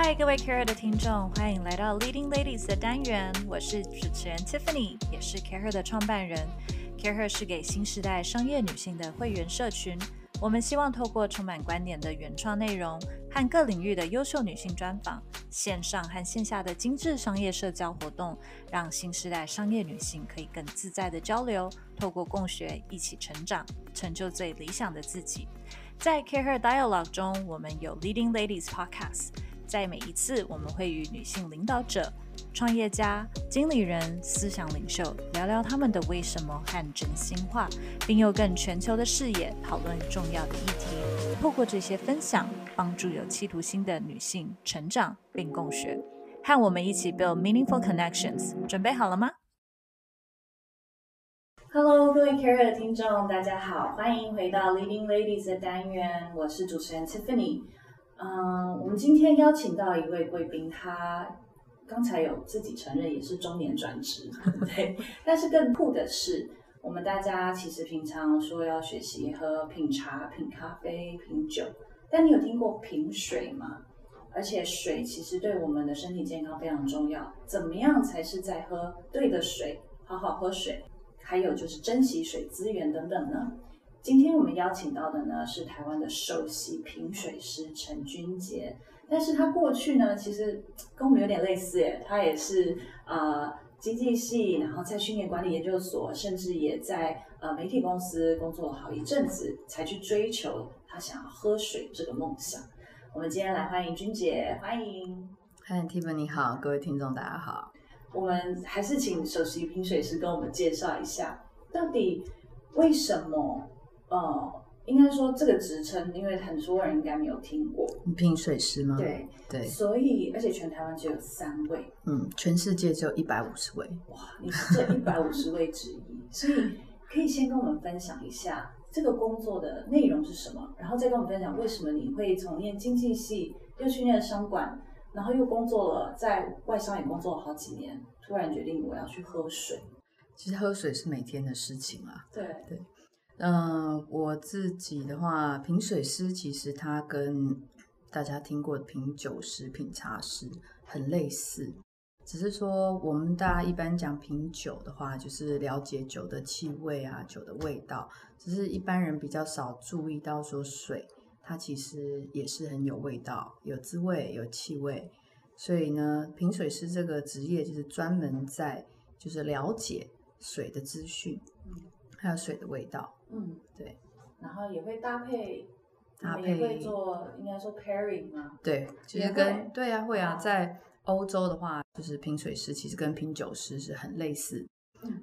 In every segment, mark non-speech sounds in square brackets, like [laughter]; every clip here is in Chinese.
嗨，各位 Care 的听众，欢迎来到 Leading Ladies 的单元。我是主持人 Tiffany，也是 Care 的创办人。Care 是给新时代商业女性的会员社群。我们希望透过充满观点的原创内容和各领域的优秀女性专访，线上和线下的精致商业社交活动，让新时代商业女性可以更自在的交流，透过共学一起成长，成就最理想的自己。在 CAREER Dialogue 中，我们有 Leading Ladies Podcast。在每一次，我们会与女性领导者、创业家、经理人、思想领袖聊聊他们的为什么和真心话，并用更全球的视野讨论重要的议题。透过这些分享，帮助有企图心的女性成长并共学。和我们一起 build meaningful connections。准备好了吗？Hello，各位 Care 的听众，大家好，欢迎回到 Leading Ladies 的单元，我是主持人 Tiffany。嗯，我们今天邀请到一位贵宾，他刚才有自己承认也是中年转职，对。但是更酷的是，我们大家其实平常说要学习喝品茶、品咖啡、品酒，但你有听过品水吗？而且水其实对我们的身体健康非常重要。怎么样才是在喝对的水？好好喝水，还有就是珍惜水资源等等呢？今天我们邀请到的呢是台湾的首席品水师陈君杰，但是他过去呢其实跟我们有点类似耶，他也是呃经济系，然后在训练管理研究所，甚至也在呃媒体公司工作了好一阵子，才去追求他想要喝水这个梦想。我们今天来欢迎君杰，欢迎。嗨，Tiffany 你好，各位听众大家好。我们还是请首席品水师跟我们介绍一下，到底为什么？哦，应该说这个职称，因为很多人应该没有听过。品水师吗？对对。所以，而且全台湾只有三位。嗯，全世界只有一百五十位。哇，你是这一百五十位之一，所以可以先跟我们分享一下这个工作的内容是什么，然后再跟我们分享为什么你会从念经济系，又去念商管，然后又工作了在外商也工作了好几年，突然决定我要去喝水。其实喝水是每天的事情啊。对对。嗯，我自己的话，品水师其实它跟大家听过的品酒师、品茶师很类似，只是说我们大家一般讲品酒的话，就是了解酒的气味啊、酒的味道，只是一般人比较少注意到说水它其实也是很有味道、有滋味、有气味，所以呢，品水师这个职业就是专门在就是了解水的资讯，还有水的味道。嗯，对，然后也会搭配，搭配会做，应该说 pairing 吗？对，其实跟对啊会啊，在欧洲的话，就是品水师其实跟品酒师是很类似，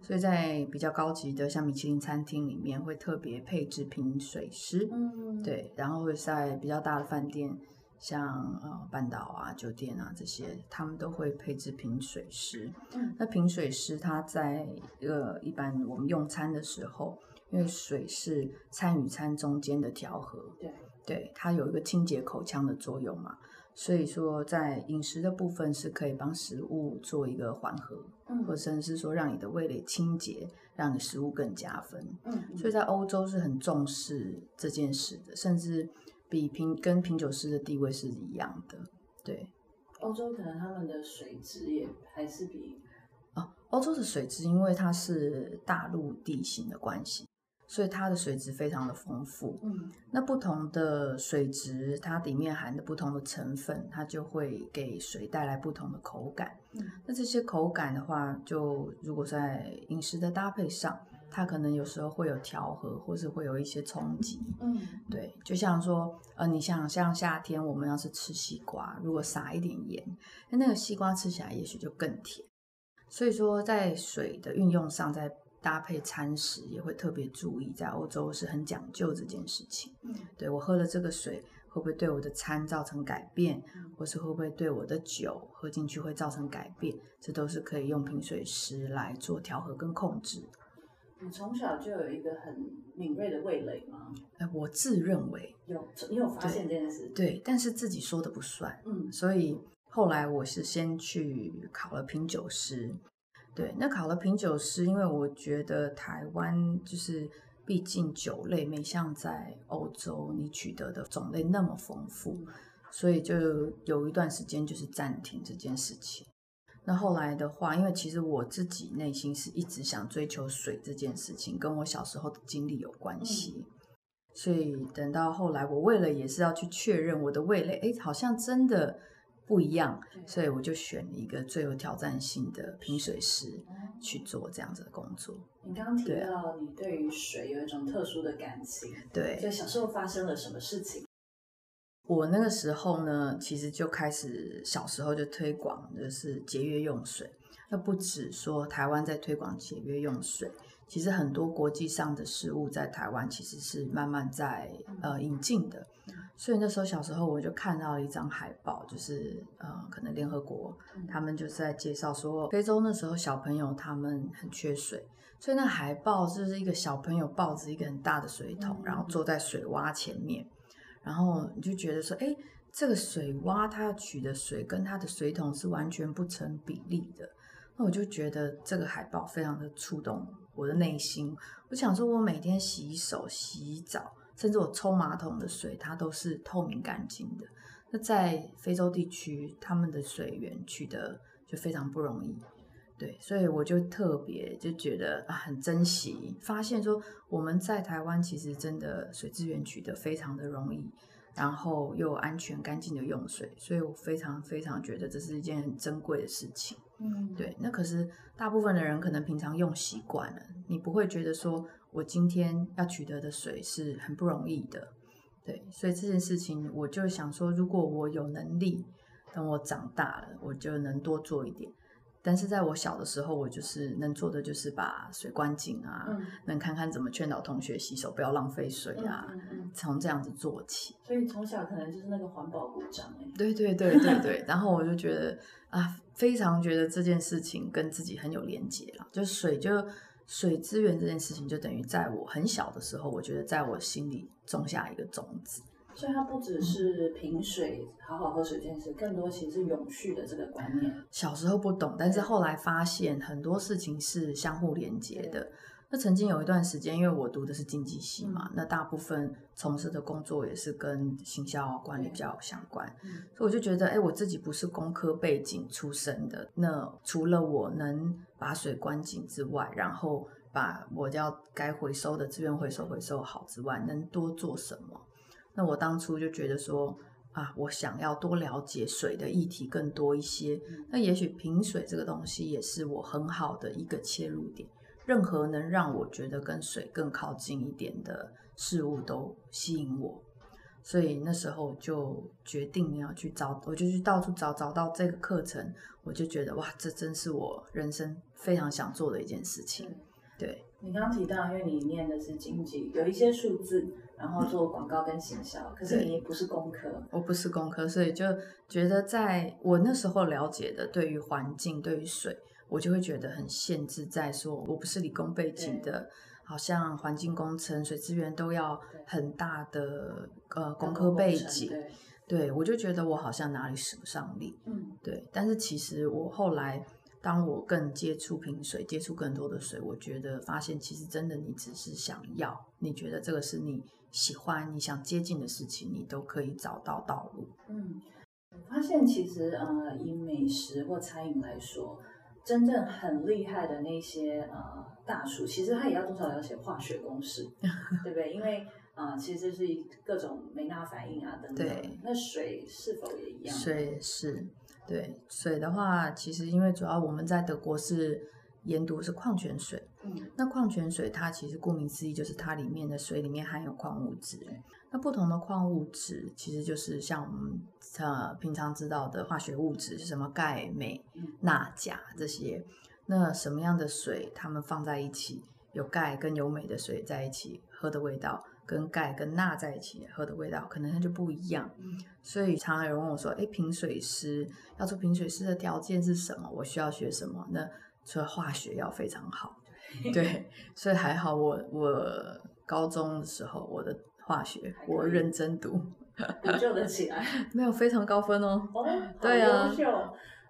所以在比较高级的像米其林餐厅里面会特别配置品水师，嗯，对，然后会在比较大的饭店。像呃半岛啊、酒店啊这些，他们都会配置品水师。嗯，那品水师他在呃一般我们用餐的时候，因为水是餐与餐中间的调和，对，对，它有一个清洁口腔的作用嘛，所以说在饮食的部分是可以帮食物做一个缓和，嗯，或者甚至是说让你的味蕾清洁，让你食物更加分。嗯，所以在欧洲是很重视这件事的，甚至。比品跟品酒师的地位是一样的，对。欧洲可能他们的水质也还是比啊，欧洲的水质因为它是大陆地形的关系，所以它的水质非常的丰富。嗯，那不同的水质，它里面含的不同的成分，它就会给水带来不同的口感。嗯，那这些口感的话，就如果在饮食的搭配上。它可能有时候会有调和，或是会有一些冲击。嗯，对，就像说，呃，你想像夏天我们要是吃西瓜，如果撒一点盐，那那个西瓜吃起来也许就更甜。所以说，在水的运用上，在搭配餐食也会特别注意，在欧洲是很讲究这件事情。嗯，对我喝了这个水会不会对我的餐造成改变，或是会不会对我的酒喝进去会造成改变，这都是可以用品水师来做调和跟控制。你从小就有一个很敏锐的味蕾吗？哎，我自认为有，你有发现这件事？对，但是自己说的不算。嗯，所以后来我是先去考了品酒师。对，那考了品酒师，因为我觉得台湾就是，毕竟酒类没像在欧洲你取得的种类那么丰富，所以就有一段时间就是暂停这件事情。那后来的话，因为其实我自己内心是一直想追求水这件事情，跟我小时候的经历有关系。所以等到后来，我为了也是要去确认我的味蕾，哎，好像真的不一样，所以我就选了一个最有挑战性的品水师去做这样子的工作。你刚刚提到你对于水有一种特殊的感情，对，就小时候发生了什么事情？我那个时候呢，其实就开始小时候就推广，就是节约用水。那不止说台湾在推广节约用水，其实很多国际上的事物在台湾其实是慢慢在呃引进的。所以那时候小时候我就看到了一张海报，就是呃可能联合国他们就是在介绍说，非洲那时候小朋友他们很缺水，所以那海报就是一个小朋友抱着一个很大的水桶，然后坐在水洼前面。然后你就觉得说，哎，这个水洼它要取的水跟它的水桶是完全不成比例的。那我就觉得这个海报非常的触动我的内心。我想说，我每天洗手、洗澡，甚至我冲马桶的水，它都是透明干净的。那在非洲地区，他们的水源取得就非常不容易。对，所以我就特别就觉得啊，很珍惜，发现说我们在台湾其实真的水资源取得非常的容易，然后又安全干净的用水，所以我非常非常觉得这是一件很珍贵的事情。嗯，对。那可是大部分的人可能平常用习惯了，你不会觉得说我今天要取得的水是很不容易的。对，所以这件事情我就想说，如果我有能力，等我长大了，我就能多做一点。但是在我小的时候，我就是能做的就是把水关紧啊，能看看怎么劝导同学洗手不要浪费水啊，从这样子做起。所以从小可能就是那个环保鼓掌哎。对对对对对，[laughs] 然后我就觉得啊，非常觉得这件事情跟自己很有连结了，就水就水资源这件事情，就等于在我很小的时候，我觉得在我心里种下一个种子。所以它不只是品水、好好喝水这件事，更多其实是永续的这个观念。小时候不懂，但是后来发现很多事情是相互连接的。那曾经有一段时间，因为我读的是经济系嘛，那大部分从事的工作也是跟行销管理比较相关，所以我就觉得，哎，我自己不是工科背景出身的，那除了我能把水关紧之外，然后把我要该回收的资源回收回收好之外，能多做什么？那我当初就觉得说啊，我想要多了解水的议题更多一些。那也许品水这个东西也是我很好的一个切入点。任何能让我觉得跟水更靠近一点的事物都吸引我。所以那时候就决定要去找，我就去到处找，找到这个课程，我就觉得哇，这真是我人生非常想做的一件事情。对你刚刚提到，因为你念的是经济，有一些数字。然后做广告跟行销，可是你不是工科，我不是工科，所以就觉得在我那时候了解的，对于环境、对于水，我就会觉得很限制，在说我不是理工背景的，好像环境工程、水资源都要很大的呃工科背景，对我就觉得我好像哪里使不上力，嗯，对。但是其实我后来，当我更接触瓶水，接触更多的水，我觉得发现其实真的你只是想要，你觉得这个是你。喜欢你想接近的事情，你都可以找到道路。嗯，我发现其实呃，以美食或餐饮来说，真正很厉害的那些呃大厨，其实他也要多少了解化学公式，[laughs] 对不对？因为啊，其实是各种梅纳反应啊等等。对。那水是否也一样？水是，对水的话，其实因为主要我们在德国是。研读是矿泉水，嗯那矿泉水它其实顾名思义就是它里面的水里面含有矿物质。那不同的矿物质其实就是像我们呃平常知道的化学物质，是什么钙、镁、钠、钾这些。那什么样的水，它们放在一起，有钙跟有镁的水在一起喝的味道，跟钙跟钠在一起喝的味道，可能它就不一样。所以常常有人问我说：“哎，品水师要做品水师的条件是什么？我需要学什么？”那除了化学要非常好，[laughs] 对，所以还好我我高中的时候我的化学我认真读，[laughs] 补救得起来，[laughs] 没有非常高分哦。哦，对啊。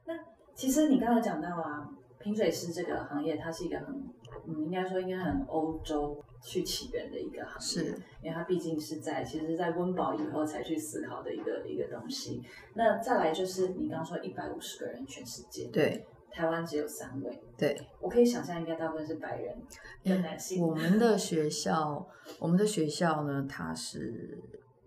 那其实你刚刚讲到啊，品水师这个行业，它是一个很，嗯，应该说应该很欧洲去起源的一个行业，是，因为它毕竟是在其实，在温饱以后才去思考的一个一个东西。那再来就是你刚刚说一百五十个人全世界，对，台湾只有三位，对，我可以想象应该大部分是白人跟男性。我们的学校，我们的学校呢，它是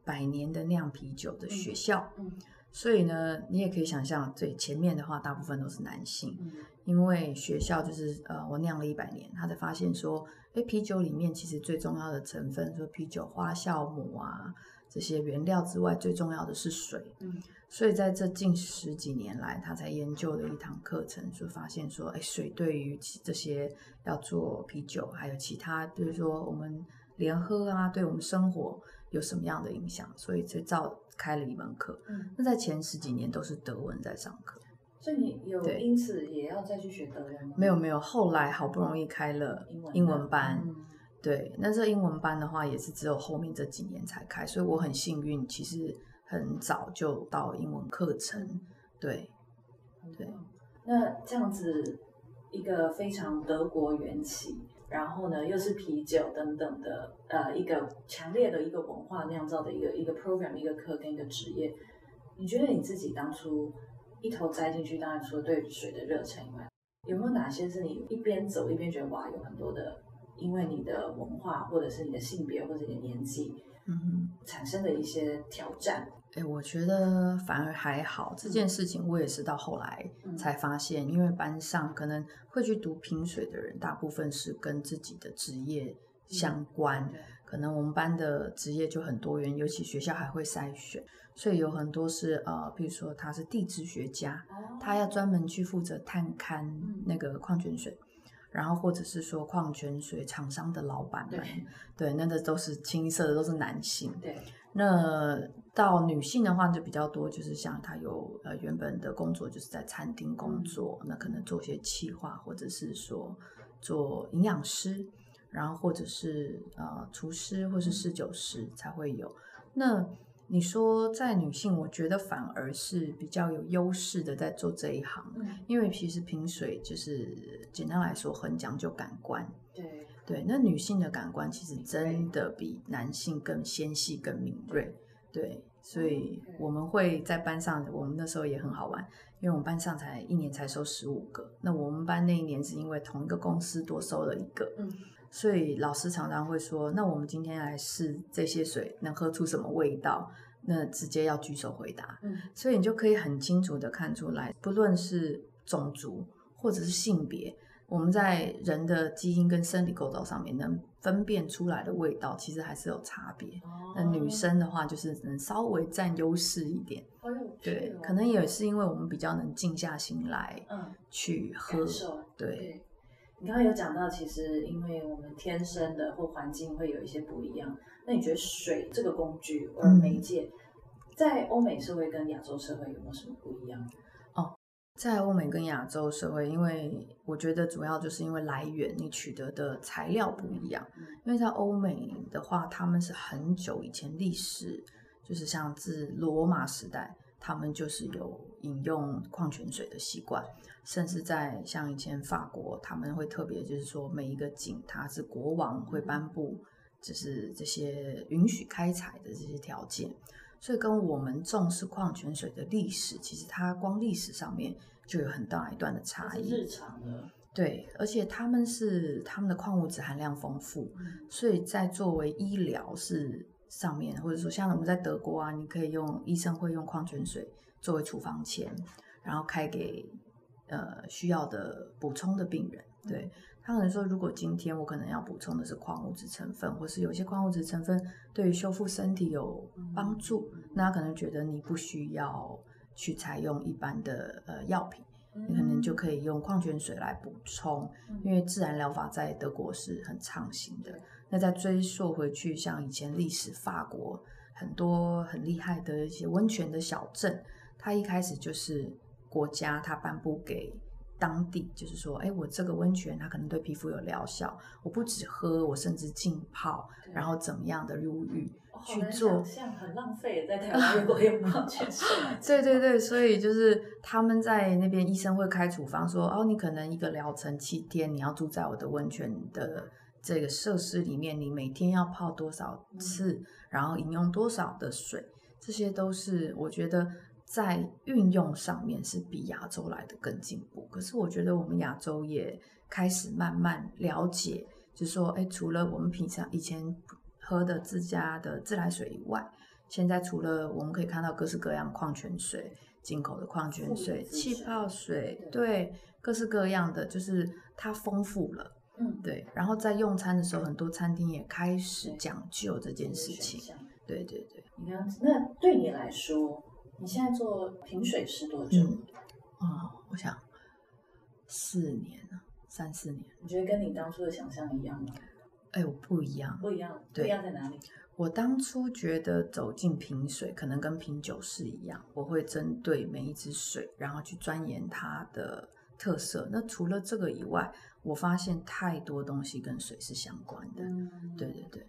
百年的酿啤酒的学校，嗯，所以呢，你也可以想象，最前面的话，大部分都是男性，嗯，因为学校就是呃，我酿了一百年，他才发现说。哎，啤酒里面其实最重要的成分，说啤酒花酵母啊这些原料之外，最重要的是水。嗯，所以在这近十几年来，他才研究了一堂课程，就发现说，哎，水对于这些要做啤酒，还有其他，比如说我们连喝啊，对我们生活有什么样的影响？所以才造开了一门课。嗯，那在前十几年都是德文在上课。所以你有因此也要再去学德文吗？没有没有，后来好不容易开了英文班，对，那这英文班的话也是只有后面这几年才开，所以我很幸运，其实很早就到英文课程，对，对。那这样子一个非常德国缘起，然后呢又是啤酒等等的，呃，一个强烈的一个文化酿造的一个一个 program 一个课跟一个职业，你觉得你自己当初？一头栽进去，当然除了对水的热忱以外，有没有哪些是你一边走一边觉得哇，有很多的，因为你的文化或者是你的性别或者你的年纪，嗯，产生的一些挑战？哎，我觉得反而还好。这件事情我也是到后来才发现，因为班上可能会去读品水的人，大部分是跟自己的职业相关。可能我们班的职业就很多元，尤其学校还会筛选。所以有很多是呃，比如说他是地质学家，他要专门去负责探勘那个矿泉水，然后或者是说矿泉水厂商的老板们，对，那个都是清一色的都是男性。对，那到女性的话就比较多，就是像他有呃原本的工作就是在餐厅工作，那可能做些企划，或者是说做营养师，然后或者是呃厨师或是侍酒师才会有那。你说在女性，我觉得反而是比较有优势的，在做这一行，因为其实品水就是简单来说很讲究感官，对。对，那女性的感官其实真的比男性更纤细、更敏锐，对，所以我们会在班上，我们那时候也很好玩，因为我们班上才一年才收十五个，那我们班那一年是因为同一个公司多收了一个，嗯。所以老师常常会说：“那我们今天来试这些水能喝出什么味道？”那直接要举手回答。嗯，所以你就可以很清楚的看出来，不论是种族或者是性别，我们在人的基因跟生理构造上面能分辨出来的味道，其实还是有差别。那女生的话，就是能稍微占优势一点。对，可能也是因为我们比较能静下心来，嗯，去喝。对。你刚刚有讲到，其实因为我们天生的或环境会有一些不一样。那你觉得水这个工具或媒介，在欧美社会跟亚洲社会有没有什么不一样？哦，在欧美跟亚洲社会，因为我觉得主要就是因为来源，你取得的材料不一样。因为在欧美的话，他们是很久以前历史，就是像自罗马时代。他们就是有饮用矿泉水的习惯，甚至在像以前法国，他们会特别就是说每一个井，它是国王会颁布，就是这些允许开采的这些条件，所以跟我们重视矿泉水的历史，其实它光历史上面就有很大一段的差异。日常的对，而且他们是他们的矿物质含量丰富，所以在作为医疗是。上面或者说像我们在德国啊，你可以用医生会用矿泉水作为处方签，然后开给呃需要的补充的病人。对他可能说，如果今天我可能要补充的是矿物质成分，或是有些矿物质成分对于修复身体有帮助，那他可能觉得你不需要去采用一般的呃药品，你可能就可以用矿泉水来补充，因为自然疗法在德国是很畅行的。那再追溯回去，像以前历史，法国很多很厉害的一些温泉的小镇，它一开始就是国家它颁布给当地，就是说，哎，我这个温泉它可能对皮肤有疗效，我不止喝，我甚至浸泡，然后怎么样的入浴去做，像很浪费，在台湾如果有矿泉 [laughs] 水，对对对，所以就是他们在那边医生会开处方说，哦，你可能一个疗程七天，你要住在我的温泉的。这个设施里面，你每天要泡多少次，然后饮用多少的水，这些都是我觉得在运用上面是比亚洲来的更进步。可是我觉得我们亚洲也开始慢慢了解，就是说，哎，除了我们平常以前喝的自家的自来水以外，现在除了我们可以看到各式各样矿泉水、进口的矿泉水、气泡水，对，各式各样的，就是它丰富了。嗯，对，然后在用餐的时候，很多餐厅也开始讲究这件事情。对对对，你看，那对你来说，你现在做品水师多久？哦，我想四年了，三四年。你觉得跟你当初的想象一样吗？哎，我不一样，不一样，不一样在哪里？我当初觉得走进品水，可能跟品酒是一样，我会针对每一支水，然后去钻研它的特色。那除了这个以外，我发现太多东西跟水是相关的，对对对，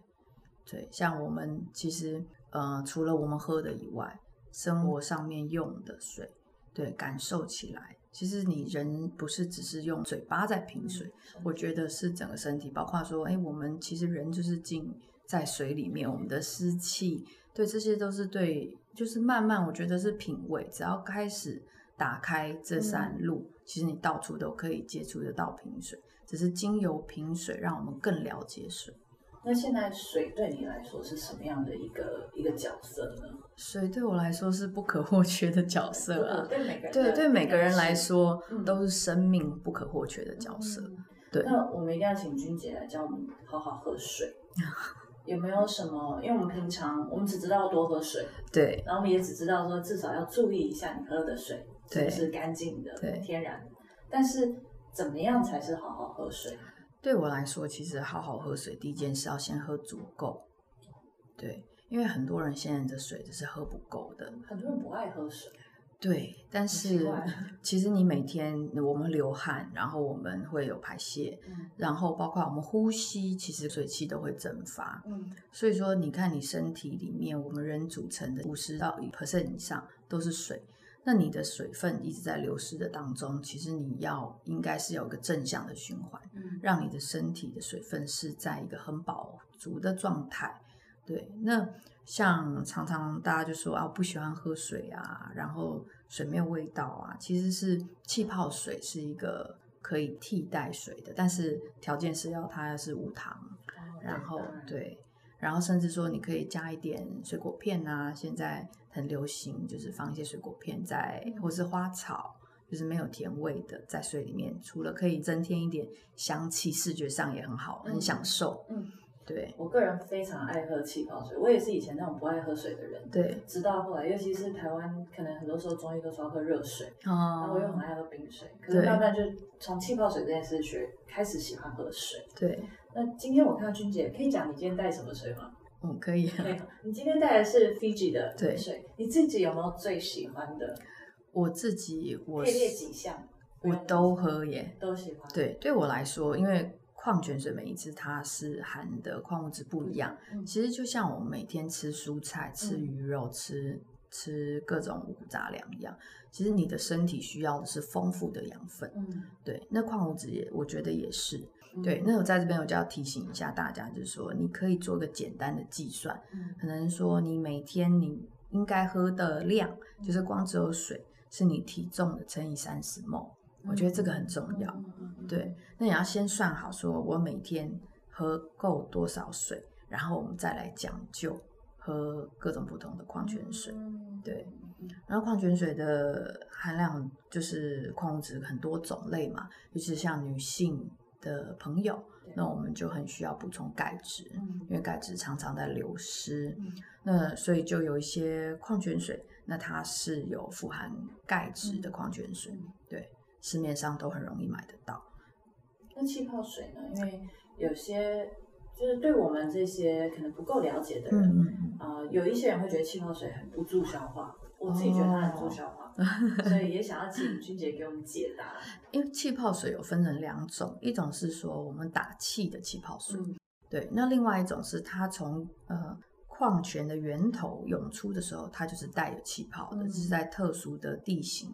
对，像我们其实呃，除了我们喝的以外，生活上面用的水，对，感受起来，其实你人不是只是用嘴巴在品水，我觉得是整个身体，包括说，哎，我们其实人就是浸在水里面，我们的湿气，对，这些都是对，就是慢慢，我觉得是品味，只要开始打开这扇路。其实你到处都可以接触得到品水，只是经由品水让我们更了解水。那现在水对你来说是什么样的一个一个角色呢？水对我来说是不可或缺的角色啊！对每个人对对每个人来说都是生命不可或缺的角色。对，那我们一定要请君姐来教我们好好喝水。[laughs] 有没有什么？因为我们平常我们只知道多喝水，对，然后我们也只知道说至少要注意一下你喝的水。这是干净的，天然。但是怎么样才是好好喝水？对我来说，其实好好喝水，第一件事要先喝足够。对，因为很多人现在的水就是喝不够的。很多人不爱喝水。对，但是其实你每天我们流汗，然后我们会有排泄，然后包括我们呼吸，其实水汽都会蒸发。嗯，所以说你看你身体里面，我们人组成的五十到一 percent 以上都是水。那你的水分一直在流失的当中，其实你要应该是有一个正向的循环，让你的身体的水分是在一个很饱足的状态。对，那像常常大家就说啊，不喜欢喝水啊，然后水没有味道啊，其实是气泡水是一个可以替代水的，但是条件是要它是无糖，然后对。然后甚至说，你可以加一点水果片啊，现在很流行，就是放一些水果片在，或是花草，就是没有甜味的，在水里面，除了可以增添一点香气，视觉上也很好，很享受。嗯，对我个人非常爱喝气泡水，我也是以前那种不爱喝水的人。对，直到后来，尤其是台湾，可能很多时候中医都说要喝热水，哦，然后我又很爱喝冰水，可是慢慢就从气泡水这件事学，开始喜欢喝水。对。那今天我看到君姐，可以讲你今天带什么水吗？嗯，可以。你今天带的是 Fiji 的水，你自己有没有最喜欢的？我自己，我可以列几项，我都喝耶，都喜欢。对，对我来说，因为矿泉水每一次它是含的矿物质不一样，其实就像我们每天吃蔬菜、吃鱼肉、吃吃各种五谷杂粮一样，其实你的身体需要的是丰富的养分。嗯，对，那矿物质也，我觉得也是。对，那我在这边我就要提醒一下大家，就是说你可以做个简单的计算，可能说你每天你应该喝的量，就是光只有水是你体重的乘以三十我觉得这个很重要。对，那你要先算好，说我每天喝够多少水，然后我们再来讲究喝各种不同的矿泉水。对，然后矿泉水的含量就是矿物质很多种类嘛，尤其是像女性。的朋友，那我们就很需要补充钙质，因为钙质常常在流失。那所以就有一些矿泉水，那它是有富含钙质的矿泉水，对，市面上都很容易买得到。那气泡水呢？因为有些就是对我们这些可能不够了解的人，啊，有一些人会觉得气泡水很不助消化。我自己觉得它很助消化，[laughs] 所以也想要请君姐给我们解答。因为气泡水有分成两种，一种是说我们打气的气泡水，对，那另外一种是它从呃矿泉的源头涌出的时候，它就是带有气泡的，是在特殊的地形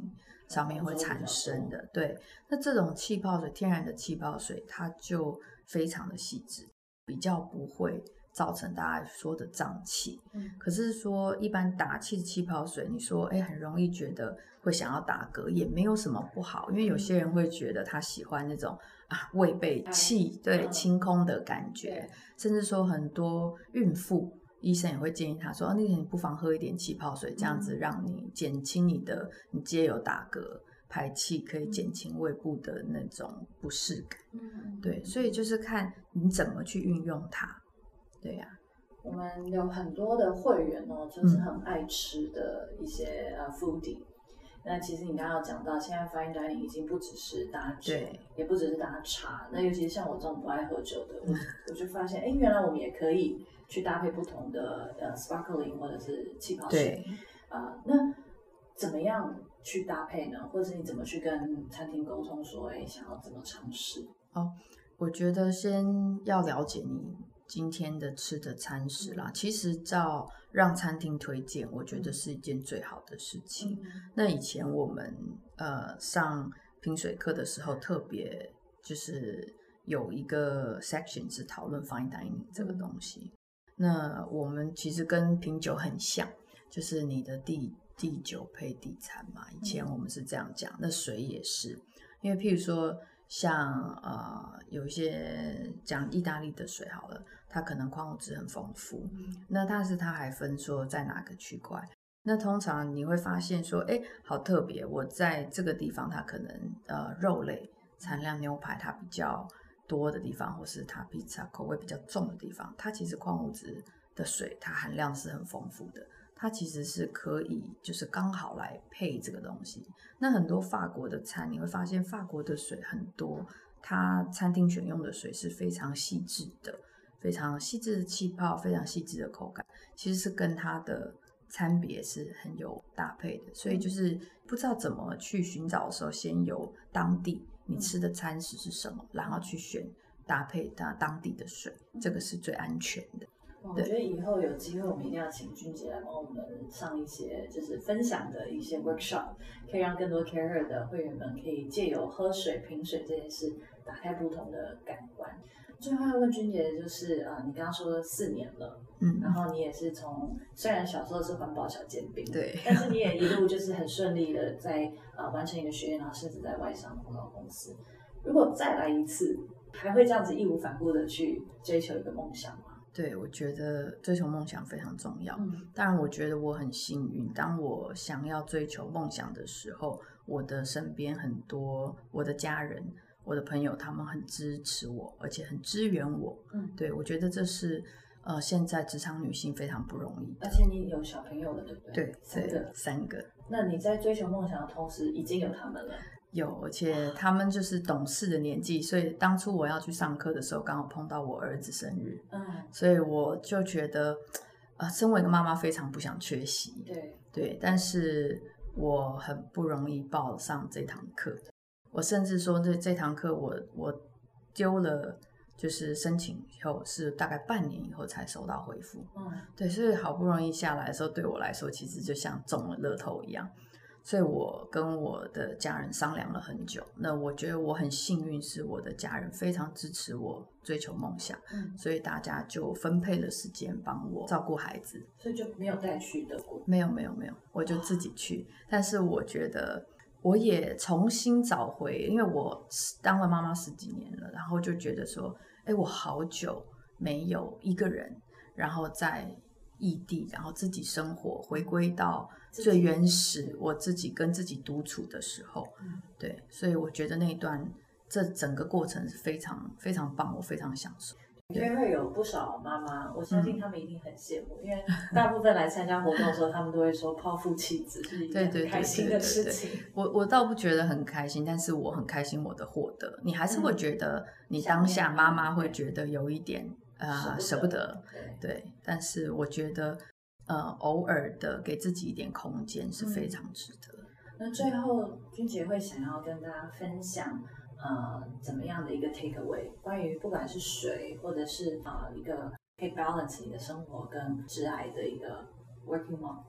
上面会产生的。对，那这种气泡水，天然的气泡水，它就非常的细致，比较不会造成大家说的胀气。嗯，可是说一般打气气泡水，你说哎，很容易觉得会想要打嗝，也没有什么不好，因为有些人会觉得他喜欢那种啊胃被气对清空的感觉，甚至说很多孕妇。医生也会建议他说：“那天你不妨喝一点气泡水，这样子让你减轻你的你皆有打嗝排气，可以减轻胃部的那种不适感。”对，所以就是看你怎么去运用它。对呀，我们有很多的会员哦，就是很爱吃的一些呃 foodie。那其实你刚刚讲到，现在 fine dining 已经不只是搭酒，也不只是搭茶。那尤其是像我这种不爱喝酒的，我我就发现，哎，原来我们也可以。去搭配不同的呃 sparkling 或者是气泡水，啊，那怎么样去搭配呢？或者是你怎么去跟餐厅沟通说，哎，想要怎么尝试？哦，我觉得先要了解你今天的吃的餐食啦。其实照让餐厅推荐，我觉得是一件最好的事情。那以前我们呃上品水课的时候，特别就是有一个 section 是讨论 fine dining 这个东西。那我们其实跟品酒很像，就是你的地地酒配地餐嘛。以前我们是这样讲，那水也是，因为譬如说像呃有一些讲意大利的水好了，它可能矿物质很丰富，那但是它还分说在哪个区块。那通常你会发现说，哎，好特别，我在这个地方它可能呃肉类产量牛排它比较。多的地方，或是它披萨口味比较重的地方，它其实矿物质的水，它含量是很丰富的。它其实是可以，就是刚好来配这个东西。那很多法国的餐，你会发现法国的水很多，它餐厅选用的水是非常细致的，非常细致的气泡，非常细致的口感，其实是跟它的餐别是很有搭配的。所以就是不知道怎么去寻找的时候，先由当地。你吃的餐食是什么？然后去选搭配它当地的水，这个是最安全的。我觉得以后有机会，我们一定要请君姐来帮我们上一些就是分享的一些 workshop，可以让更多 care 的会员们可以借由喝水、品水这件事，打开不同的感官。最后要问君姐的就是，呃，你刚刚说四年了，嗯，然后你也是从虽然小时候是环保小尖兵，对，但是你也一路就是很顺利的在呃完成一个学业，然后甚至在外商广告公司。如果再来一次，还会这样子义无反顾的去追求一个梦想吗？对，我觉得追求梦想非常重要。嗯，当然，我觉得我很幸运，当我想要追求梦想的时候，我的身边很多我的家人。我的朋友他们很支持我，而且很支援我。嗯，对，我觉得这是呃，现在职场女性非常不容易。而且你有小朋友了，对不对？对，三个，三个。那你在追求梦想的同时，已经有他们了？有，而且他们就是懂事的年纪，所以当初我要去上课的时候，刚好碰到我儿子生日。嗯，所以我就觉得，呃，身为一个妈妈，非常不想缺席。对，对，但是我很不容易报上这堂课。我甚至说，这这堂课我我丢了，就是申请以后是大概半年以后才收到回复。嗯，对，所以好不容易下来的时候，对我来说其实就像中了乐透一样。[laughs] 所以我跟我的家人商量了很久。那我觉得我很幸运，是我的家人非常支持我追求梦想。嗯，所以大家就分配了时间帮我照顾孩子。所以就没有带去德国？没有，没有，没有，我就自己去。但是我觉得。我也重新找回，因为我当了妈妈十几年了，然后就觉得说，哎，我好久没有一个人，然后在异地，然后自己生活，回归到最原始，我自己跟自己独处的时候，对，所以我觉得那一段这整个过程是非常非常棒，我非常享受。因为会有不少妈妈，我相信他们一定很羡慕，因为大部分来参加活动的时候，他们都会说抛夫弃子是一件开心的事情。我我倒不觉得很开心，但是我很开心我的获得。你还是会觉得你当下妈妈会觉得有一点呃舍不得，对。但是我觉得呃偶尔的给自己一点空间是非常值得。那最后君姐会想要跟大家分享。呃，怎么样的一个 take away？关于不管是水，或者是啊一个可以 balance 你的生活跟挚爱的一个 working mom，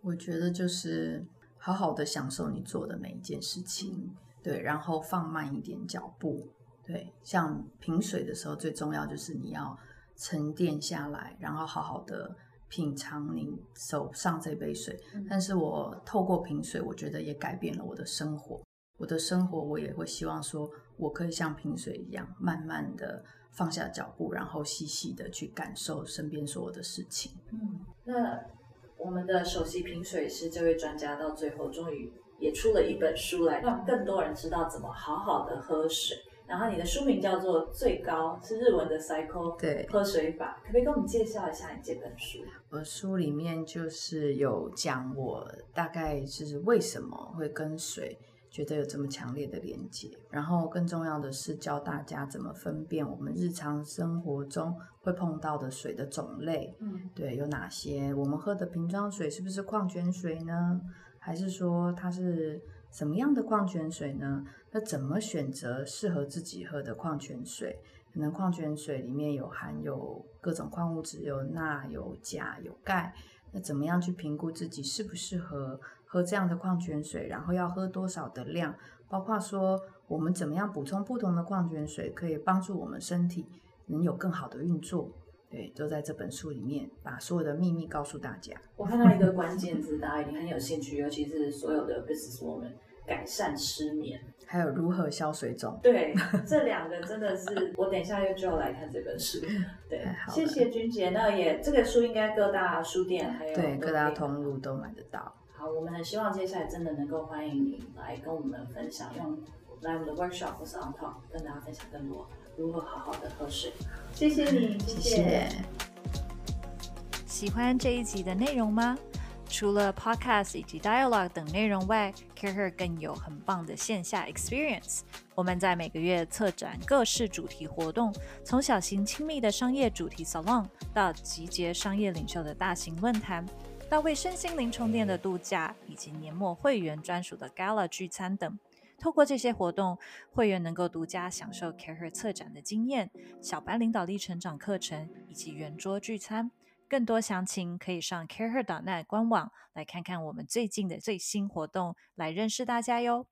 我觉得就是好好的享受你做的每一件事情，对，然后放慢一点脚步，对，像平水的时候，最重要就是你要沉淀下来，然后好好的品尝你手上这杯水。但是我透过品水，我觉得也改变了我的生活。我的生活，我也会希望说，我可以像品水一样，慢慢的放下脚步，然后细细的去感受身边所有的事情。嗯，那我们的首席品水师这位专家，到最后终于也出了一本书来，让更多人知道怎么好好的喝水。然后你的书名叫做《最高》，是日文的 cycle，对，喝水法，可不可以跟我们介绍一下你这本书？我书里面就是有讲我大概就是为什么会跟水。觉得有这么强烈的连接，然后更重要的是教大家怎么分辨我们日常生活中会碰到的水的种类。嗯，对，有哪些？我们喝的瓶装水是不是矿泉水呢？还是说它是什么样的矿泉水呢？那怎么选择适合自己喝的矿泉水？可能矿泉水里面有含有各种矿物质，有钠、有钾、有钙。那怎么样去评估自己适不适合？喝这样的矿泉水，然后要喝多少的量，包括说我们怎么样补充不同的矿泉水，可以帮助我们身体能有更好的运作。对，都在这本书里面把所有的秘密告诉大家。我看到一个关键字，[laughs] 大家一定很有兴趣，尤其是所有的 business woman，改善失眠，还有如何消水肿。对，这两个真的是我等一下又就要来看这本书。对，谢谢君姐。那也这个书应该各大书店还有对各大通路都买得到。好，我们很希望接下来真的能够欢迎你来跟我们分享，用来我们的 workshop 或是 on talk 跟大家分享更多如何好好的喝水。谢谢你，谢谢。喜欢这一集的内容吗？除了 podcast 以及 dialogue 等内容外，CareHer 更有很棒的线下 experience。我们在每个月策展各式主题活动，从小型亲密的商业主题 salon 到集结商业领袖的大型论坛。到为身心灵充电的度假，以及年末会员专属的 Gala 聚餐等，透过这些活动，会员能够独家享受 CareHer 策展的经验、小白领导力成长课程以及圆桌聚餐。更多详情可以上 CareHer 导 net 官网来看看我们最近的最新活动，来认识大家哟。